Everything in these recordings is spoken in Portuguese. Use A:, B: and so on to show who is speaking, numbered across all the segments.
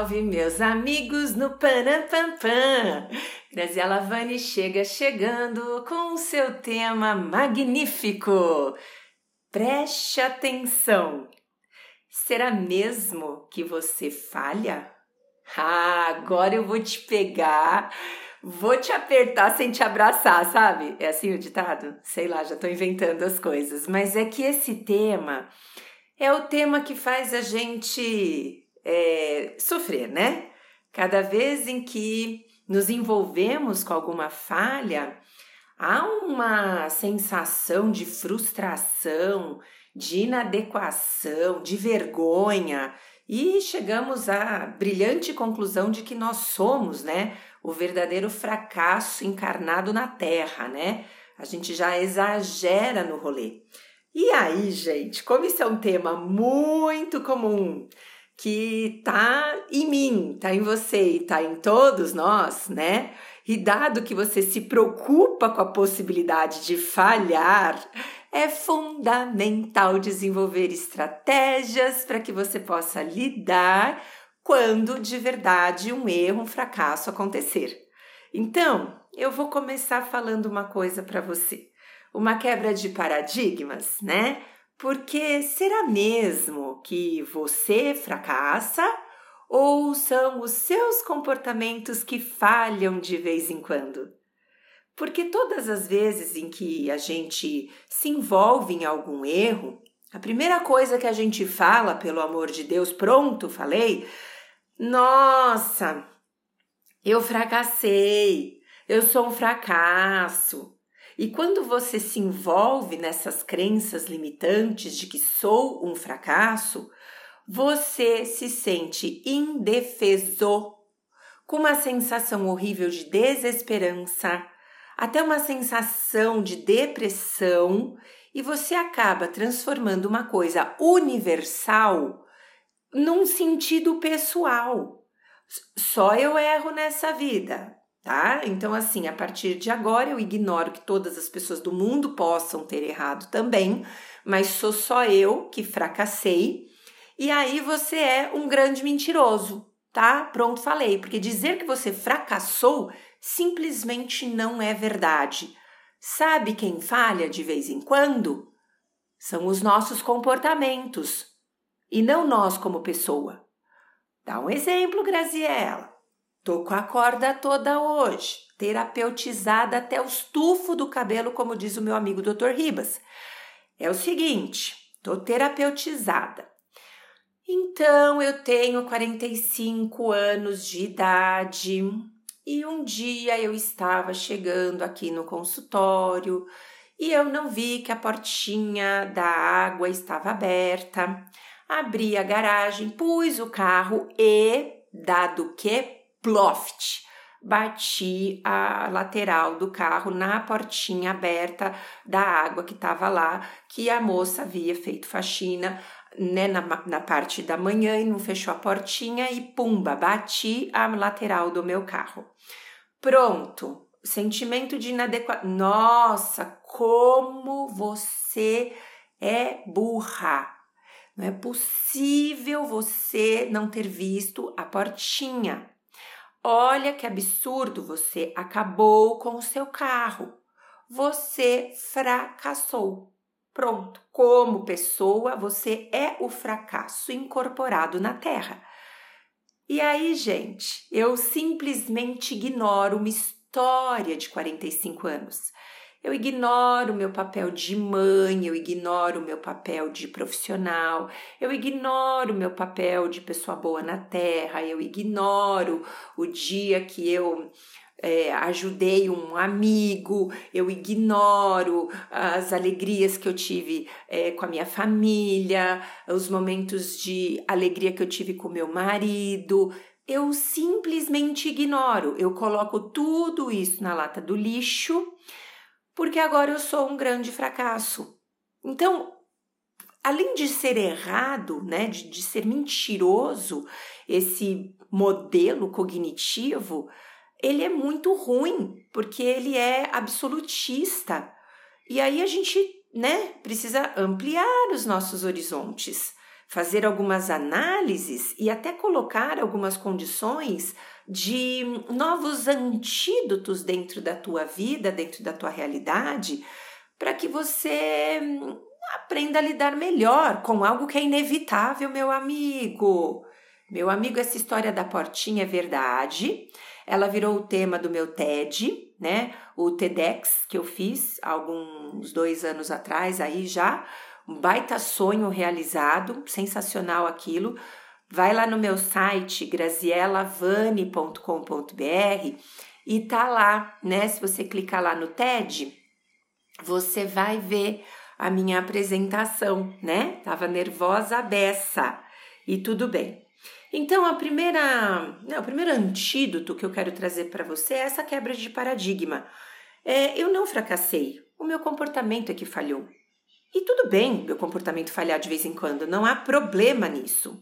A: salve, meus amigos no Panapampam! Graziela Vani chega chegando com o seu tema magnífico. Preste atenção! Será mesmo que você falha? Ah, agora eu vou te pegar, vou te apertar sem te abraçar, sabe? É assim o ditado? Sei lá, já tô inventando as coisas. Mas é que esse tema é o tema que faz a gente é, sofrer, né? Cada vez em que nos envolvemos com alguma falha, há uma sensação de frustração, de inadequação, de vergonha, e chegamos à brilhante conclusão de que nós somos, né, o verdadeiro fracasso encarnado na Terra, né? A gente já exagera no rolê. E aí, gente, como isso é um tema muito comum, que tá em mim, tá em você e tá em todos nós, né? E dado que você se preocupa com a possibilidade de falhar, é fundamental desenvolver estratégias para que você possa lidar quando de verdade um erro, um fracasso acontecer. Então, eu vou começar falando uma coisa para você uma quebra de paradigmas, né? Porque será mesmo que você fracassa ou são os seus comportamentos que falham de vez em quando? Porque todas as vezes em que a gente se envolve em algum erro, a primeira coisa que a gente fala, pelo amor de Deus, pronto, falei, nossa, eu fracassei, eu sou um fracasso, e quando você se envolve nessas crenças limitantes de que sou um fracasso, você se sente indefeso, com uma sensação horrível de desesperança, até uma sensação de depressão, e você acaba transformando uma coisa universal num sentido pessoal. Só eu erro nessa vida tá? Então, assim, a partir de agora eu ignoro que todas as pessoas do mundo possam ter errado também, mas sou só eu que fracassei. E aí você é um grande mentiroso, tá? Pronto, falei, porque dizer que você fracassou simplesmente não é verdade. Sabe quem falha de vez em quando? São os nossos comportamentos e não nós como pessoa. Dá um exemplo, Graziella. Tô com a corda toda hoje, terapeutizada até o estufo do cabelo, como diz o meu amigo Dr. Ribas. É o seguinte, tô terapeutizada. Então eu tenho 45 anos de idade e um dia eu estava chegando aqui no consultório e eu não vi que a portinha da água estava aberta. Abri a garagem, pus o carro e, dado que ploft. Bati a lateral do carro na portinha aberta da água que estava lá, que a moça havia feito faxina né, na, na parte da manhã e não fechou a portinha e pumba, bati a lateral do meu carro. Pronto, sentimento de inadequação. Nossa, como você é burra! Não é possível você não ter visto a portinha. Olha que absurdo, você acabou com o seu carro. Você fracassou. Pronto, como pessoa, você é o fracasso incorporado na Terra. E aí, gente, eu simplesmente ignoro uma história de 45 anos. Eu ignoro o meu papel de mãe, eu ignoro o meu papel de profissional, eu ignoro o meu papel de pessoa boa na terra, eu ignoro o dia que eu é, ajudei um amigo, eu ignoro as alegrias que eu tive é, com a minha família, os momentos de alegria que eu tive com meu marido. Eu simplesmente ignoro, eu coloco tudo isso na lata do lixo porque agora eu sou um grande fracasso. Então, além de ser errado, né, de, de ser mentiroso, esse modelo cognitivo, ele é muito ruim, porque ele é absolutista. E aí a gente, né, precisa ampliar os nossos horizontes, fazer algumas análises e até colocar algumas condições de novos antídotos dentro da tua vida, dentro da tua realidade, para que você aprenda a lidar melhor com algo que é inevitável, meu amigo. Meu amigo, essa história da portinha é verdade. Ela virou o tema do meu TED, né? O TEDx que eu fiz alguns dois anos atrás aí já um baita sonho realizado, sensacional aquilo. Vai lá no meu site gracielavani.com.br e tá lá, né? Se você clicar lá no TED, você vai ver a minha apresentação, né? Tava nervosa beça e tudo bem. Então, a primeira, né, o primeiro antídoto que eu quero trazer para você é essa quebra de paradigma. É, eu não fracassei, o meu comportamento é que falhou. E tudo bem meu comportamento falhar de vez em quando, não há problema nisso.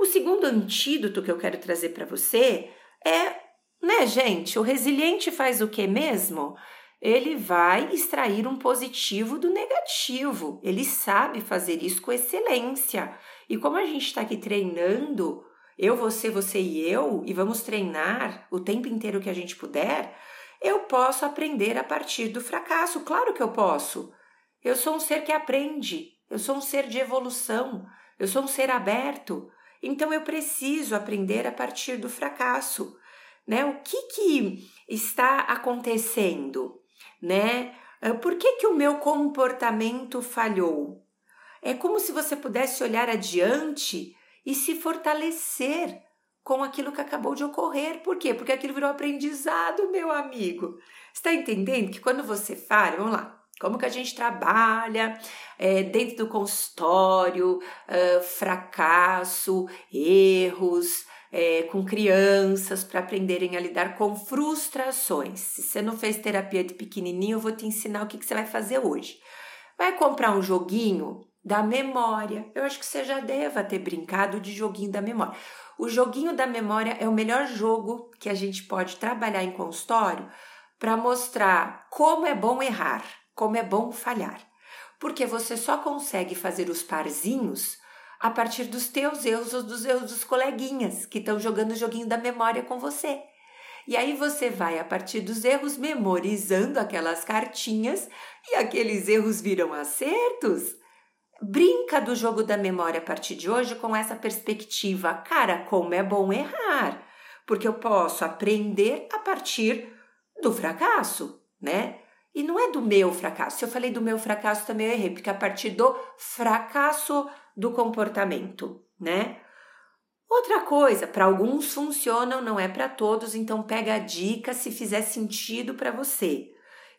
A: O segundo antídoto que eu quero trazer para você é, né, gente, o resiliente faz o que mesmo? Ele vai extrair um positivo do negativo. Ele sabe fazer isso com excelência. E como a gente está aqui treinando, eu, você, você e eu, e vamos treinar o tempo inteiro que a gente puder, eu posso aprender a partir do fracasso. Claro que eu posso. Eu sou um ser que aprende, eu sou um ser de evolução, eu sou um ser aberto. Então eu preciso aprender a partir do fracasso, né? O que que está acontecendo, né? Ah, por que que o meu comportamento falhou? É como se você pudesse olhar adiante e se fortalecer com aquilo que acabou de ocorrer. Por quê? Porque aquilo virou aprendizado, meu amigo. Está entendendo que quando você fala, vamos lá, como que a gente trabalha é, dentro do consultório, uh, fracasso, erros, é, com crianças para aprenderem a lidar com frustrações. Se você não fez terapia de pequenininho, eu vou te ensinar o que, que você vai fazer hoje. Vai comprar um joguinho da memória. Eu acho que você já deva ter brincado de joguinho da memória. O joguinho da memória é o melhor jogo que a gente pode trabalhar em consultório para mostrar como é bom errar como é bom falhar, porque você só consegue fazer os parzinhos a partir dos teus erros ou dos erros dos coleguinhas que estão jogando o joguinho da memória com você. E aí você vai, a partir dos erros, memorizando aquelas cartinhas e aqueles erros viram acertos. Brinca do jogo da memória a partir de hoje com essa perspectiva. Cara, como é bom errar, porque eu posso aprender a partir do fracasso, né? E não é do meu fracasso. Se eu falei do meu fracasso, também eu errei, porque é a partir do fracasso do comportamento, né? Outra coisa, para alguns funcionam, não é para todos, então pega a dica se fizer sentido para você.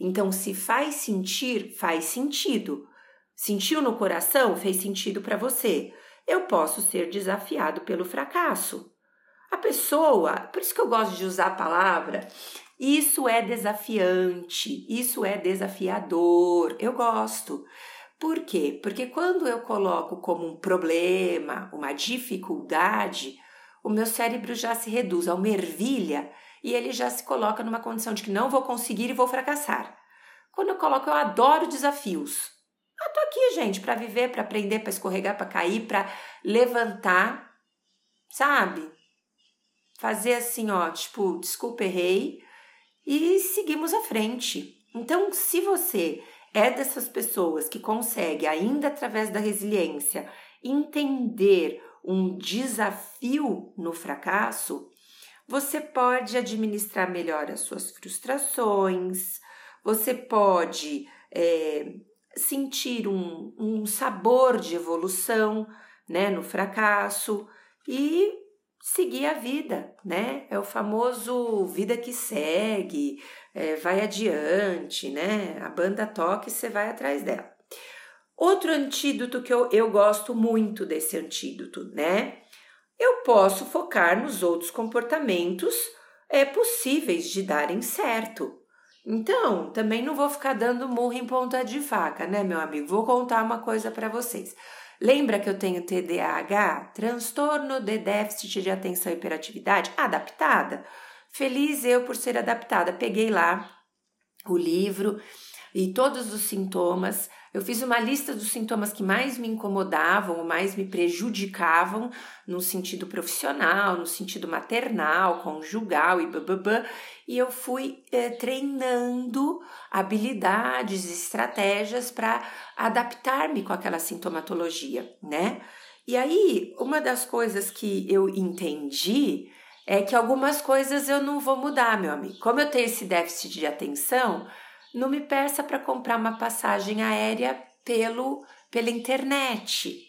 A: Então, se faz sentir, faz sentido. Sentiu no coração, fez sentido para você. Eu posso ser desafiado pelo fracasso. A pessoa, por isso que eu gosto de usar a palavra isso é desafiante, isso é desafiador. Eu gosto. Por quê? Porque quando eu coloco como um problema, uma dificuldade, o meu cérebro já se reduz a uma ervilha e ele já se coloca numa condição de que não vou conseguir e vou fracassar. Quando eu coloco, eu adoro desafios. Eu tô aqui, gente, para viver, para aprender, para escorregar, para cair, para levantar, sabe? Fazer assim, ó, tipo, desculpa, errei, e seguimos à frente. Então, se você é dessas pessoas que consegue, ainda através da resiliência, entender um desafio no fracasso, você pode administrar melhor as suas frustrações, você pode é, sentir um, um sabor de evolução né, no fracasso e seguir a vida, né? É o famoso vida que segue, é, vai adiante, né? A banda toca e você vai atrás dela. Outro antídoto que eu, eu gosto muito desse antídoto, né? Eu posso focar nos outros comportamentos é, possíveis de darem certo. Então, também não vou ficar dando murro em ponta de faca, né, meu amigo? Vou contar uma coisa para vocês. Lembra que eu tenho TDAH? Transtorno de déficit de atenção e hiperatividade? Adaptada? Feliz eu por ser adaptada. Peguei lá o livro, e todos os sintomas. Eu fiz uma lista dos sintomas que mais me incomodavam ou mais me prejudicavam no sentido profissional, no sentido maternal, conjugal e bababã, e eu fui eh, treinando habilidades, estratégias para adaptar-me com aquela sintomatologia, né? E aí, uma das coisas que eu entendi é que algumas coisas eu não vou mudar, meu amigo. Como eu tenho esse déficit de atenção, não me peça para comprar uma passagem aérea pelo pela internet.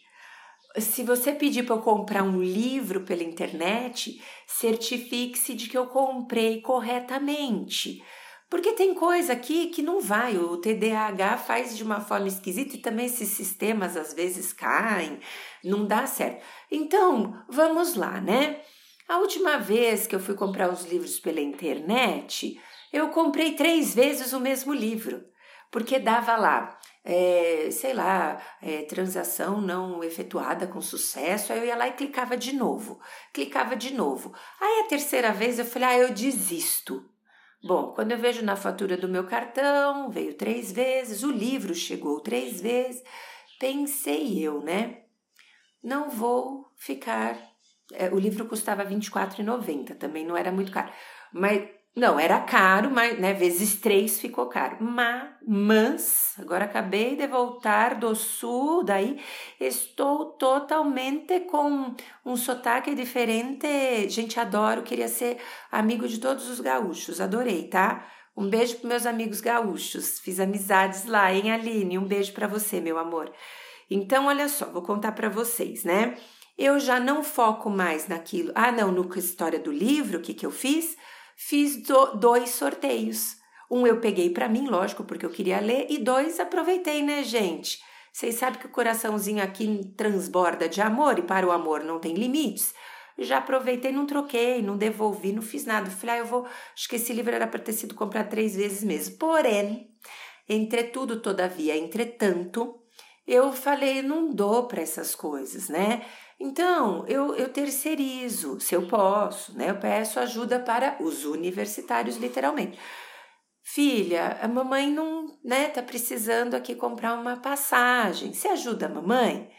A: Se você pedir para eu comprar um livro pela internet, certifique-se de que eu comprei corretamente. Porque tem coisa aqui que não vai, o TDAH faz de uma forma esquisita e também esses sistemas às vezes caem, não dá certo. Então, vamos lá, né? A última vez que eu fui comprar os livros pela internet, eu comprei três vezes o mesmo livro, porque dava lá, é, sei lá, é, transação não efetuada com sucesso. Aí eu ia lá e clicava de novo, clicava de novo. Aí a terceira vez eu falei, ah, eu desisto. Bom, quando eu vejo na fatura do meu cartão, veio três vezes, o livro chegou três vezes, pensei eu, né? Não vou ficar. É, o livro custava R$ 24,90, também não era muito caro. Mas não, era caro, mas né, vezes três ficou caro. Mas, mas, agora acabei de voltar do sul, daí estou totalmente com um sotaque diferente. Gente, adoro, queria ser amigo de todos os gaúchos, adorei, tá? Um beijo para meus amigos gaúchos, fiz amizades lá, hein, Aline? Um beijo para você, meu amor. Então, olha só, vou contar para vocês, né? Eu já não foco mais naquilo. Ah, não, no história do livro, o que, que eu fiz? Fiz do, dois sorteios. Um eu peguei para mim, lógico, porque eu queria ler, e dois aproveitei, né, gente? Vocês sabem que o coraçãozinho aqui transborda de amor e para o amor não tem limites. Já aproveitei, não troquei, não devolvi, não fiz nada. Falei, ah, eu vou. Acho que esse livro era para ter sido comprado três vezes mesmo. Porém, entretudo, todavia, entretanto, eu falei, não dou para essas coisas, né? Então, eu, eu terceirizo, se eu posso, né? Eu peço ajuda para os universitários, literalmente. Filha, a mamãe não, né, tá precisando aqui comprar uma passagem. Você ajuda a mamãe?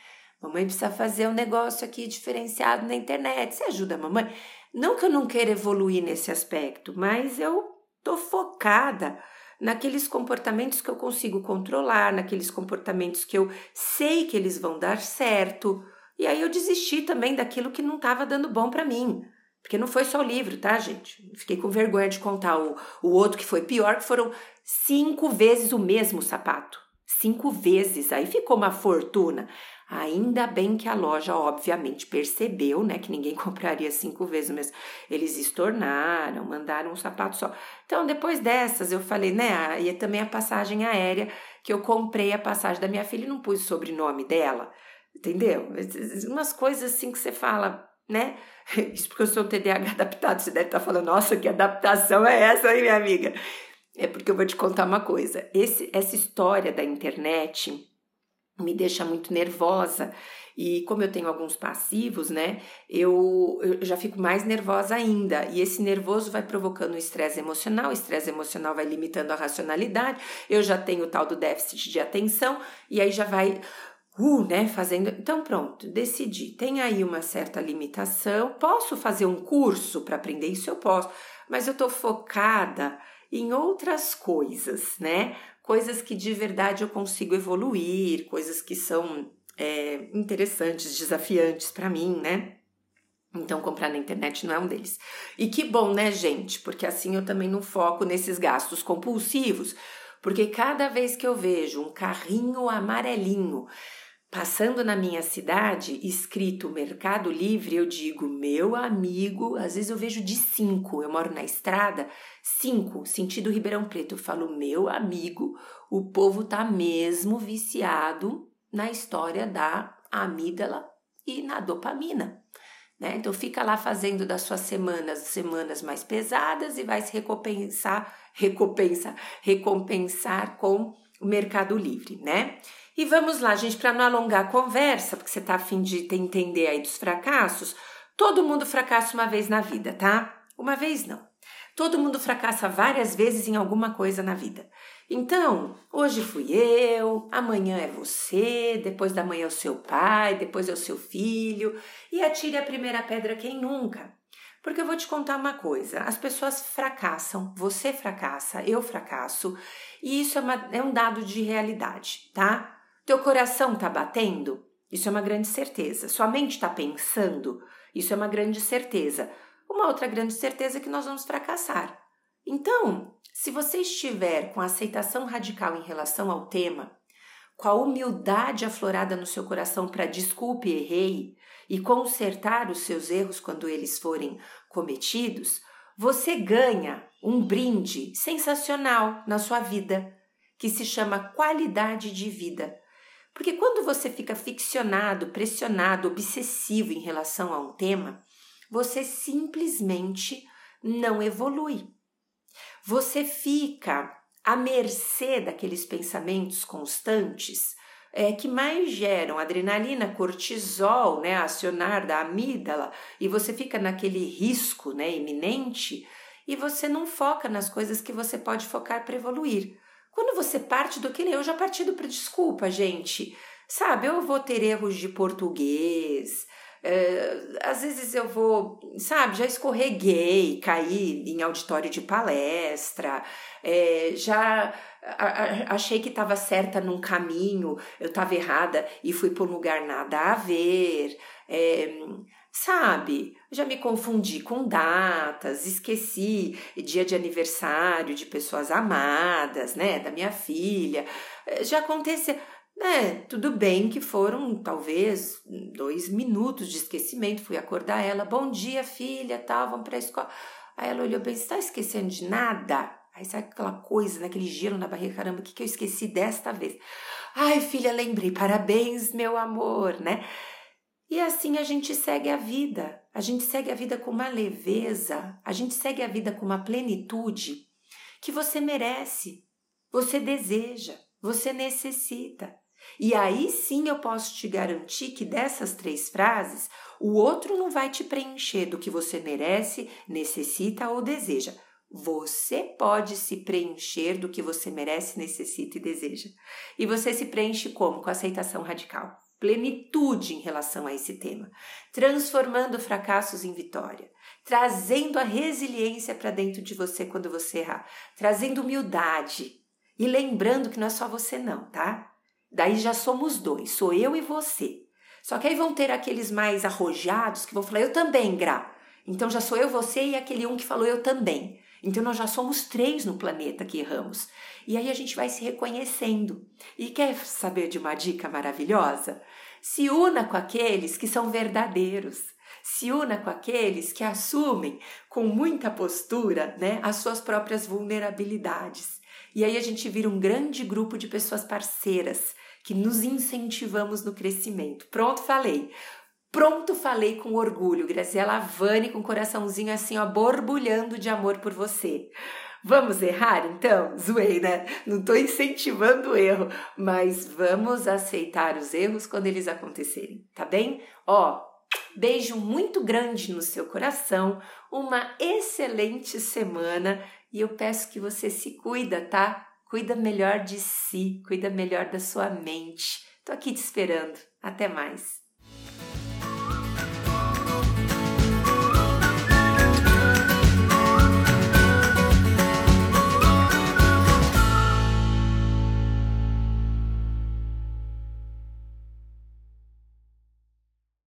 A: Mamãe precisa fazer um negócio aqui diferenciado na internet. Você ajuda a mamãe? Não que eu não queira evoluir nesse aspecto, mas eu tô focada naqueles comportamentos que eu consigo controlar, naqueles comportamentos que eu sei que eles vão dar certo. E aí eu desisti também daquilo que não estava dando bom para mim. Porque não foi só o livro, tá, gente? Fiquei com vergonha de contar o, o outro que foi pior, que foram cinco vezes o mesmo sapato. Cinco vezes. Aí ficou uma fortuna. Ainda bem que a loja, obviamente, percebeu, né, que ninguém compraria cinco vezes mesmo. Eles estornaram, mandaram um sapato só. Então, depois dessas, eu falei, né, e também a passagem aérea, que eu comprei a passagem da minha filha e não pus o sobrenome dela. Entendeu? Umas coisas assim que você fala, né? Isso porque eu sou um TDAH adaptado. Você deve estar falando, nossa, que adaptação é essa aí, minha amiga? É porque eu vou te contar uma coisa. Esse, essa história da internet me deixa muito nervosa. E como eu tenho alguns passivos, né, eu, eu já fico mais nervosa ainda. E esse nervoso vai provocando estresse emocional, o estresse emocional vai limitando a racionalidade. Eu já tenho o tal do déficit de atenção, e aí já vai uh, né, fazendo. Então, pronto, decidi. Tem aí uma certa limitação. Posso fazer um curso para aprender isso? Eu posso, mas eu estou focada em outras coisas, né? Coisas que de verdade eu consigo evoluir, coisas que são é, interessantes, desafiantes para mim, né? Então, comprar na internet não é um deles. E que bom, né, gente? Porque assim eu também não foco nesses gastos compulsivos. Porque cada vez que eu vejo um carrinho amarelinho Passando na minha cidade, escrito Mercado Livre, eu digo, meu amigo, às vezes eu vejo de cinco, eu moro na estrada, cinco, sentido Ribeirão Preto, eu falo, meu amigo, o povo tá mesmo viciado na história da amígdala e na dopamina. Né? Então fica lá fazendo das suas semanas semanas mais pesadas e vai se recompensar, recompensar, recompensar com o Mercado Livre, né? E vamos lá, gente, para não alongar a conversa, porque você está afim de entender aí dos fracassos, todo mundo fracassa uma vez na vida, tá? Uma vez não. Todo mundo fracassa várias vezes em alguma coisa na vida. Então, hoje fui eu, amanhã é você, depois da manhã é o seu pai, depois é o seu filho, e atire a primeira pedra quem nunca. Porque eu vou te contar uma coisa: as pessoas fracassam, você fracassa, eu fracasso, e isso é, uma, é um dado de realidade, tá? Teu coração tá batendo? Isso é uma grande certeza. Sua mente está pensando? Isso é uma grande certeza. Uma outra grande certeza é que nós vamos fracassar. Então, se você estiver com aceitação radical em relação ao tema, com a humildade aflorada no seu coração para desculpe, errei, e consertar os seus erros quando eles forem cometidos, você ganha um brinde sensacional na sua vida, que se chama qualidade de vida. Porque quando você fica ficcionado, pressionado, obsessivo em relação a um tema, você simplesmente não evolui. Você fica à mercê daqueles pensamentos constantes é, que mais geram adrenalina, cortisol, né, acionar da amígdala, e você fica naquele risco né, iminente e você não foca nas coisas que você pode focar para evoluir. Quando você parte do que eu já parti do desculpa, gente. Sabe, eu vou ter erros de português, é, às vezes eu vou, sabe, já escorreguei, caí em auditório de palestra, é, já a, a, achei que estava certa num caminho, eu estava errada e fui para um lugar nada a ver. É, sabe, já me confundi com datas, esqueci dia de aniversário de pessoas amadas, né, da minha filha. É, já aconteceu. É, tudo bem que foram talvez dois minutos de esquecimento. Fui acordar ela, bom dia, filha, tal, vamos para a escola. Aí ela olhou bem, você está esquecendo de nada? Aí sabe aquela coisa, naquele né, gelo na barriga, caramba, o que, que eu esqueci desta vez? Ai, filha, lembrei, parabéns, meu amor, né? E assim a gente segue a vida, a gente segue a vida com uma leveza, a gente segue a vida com uma plenitude que você merece, você deseja, você necessita. E aí sim eu posso te garantir que dessas três frases, o outro não vai te preencher do que você merece, necessita ou deseja. Você pode se preencher do que você merece, necessita e deseja. E você se preenche como? Com aceitação radical, plenitude em relação a esse tema, transformando fracassos em vitória, trazendo a resiliência para dentro de você quando você errar, trazendo humildade e lembrando que não é só você, não, tá? Daí já somos dois, sou eu e você. Só que aí vão ter aqueles mais arrojados que vão falar, eu também, Gra. Então já sou eu, você e aquele um que falou eu também. Então nós já somos três no planeta que erramos. E aí a gente vai se reconhecendo. E quer saber de uma dica maravilhosa? Se una com aqueles que são verdadeiros. Se una com aqueles que assumem com muita postura né, as suas próprias vulnerabilidades. E aí a gente vira um grande grupo de pessoas parceiras que nos incentivamos no crescimento. Pronto, falei. Pronto, falei com orgulho. Graziela Vani com coraçãozinho assim, ó, borbulhando de amor por você. Vamos errar então? Zoei, né? Não tô incentivando o erro, mas vamos aceitar os erros quando eles acontecerem, tá bem? Ó, beijo muito grande no seu coração, uma excelente semana e eu peço que você se cuida, tá? Cuida melhor de si, cuida melhor da sua mente. Tô aqui te esperando. Até mais.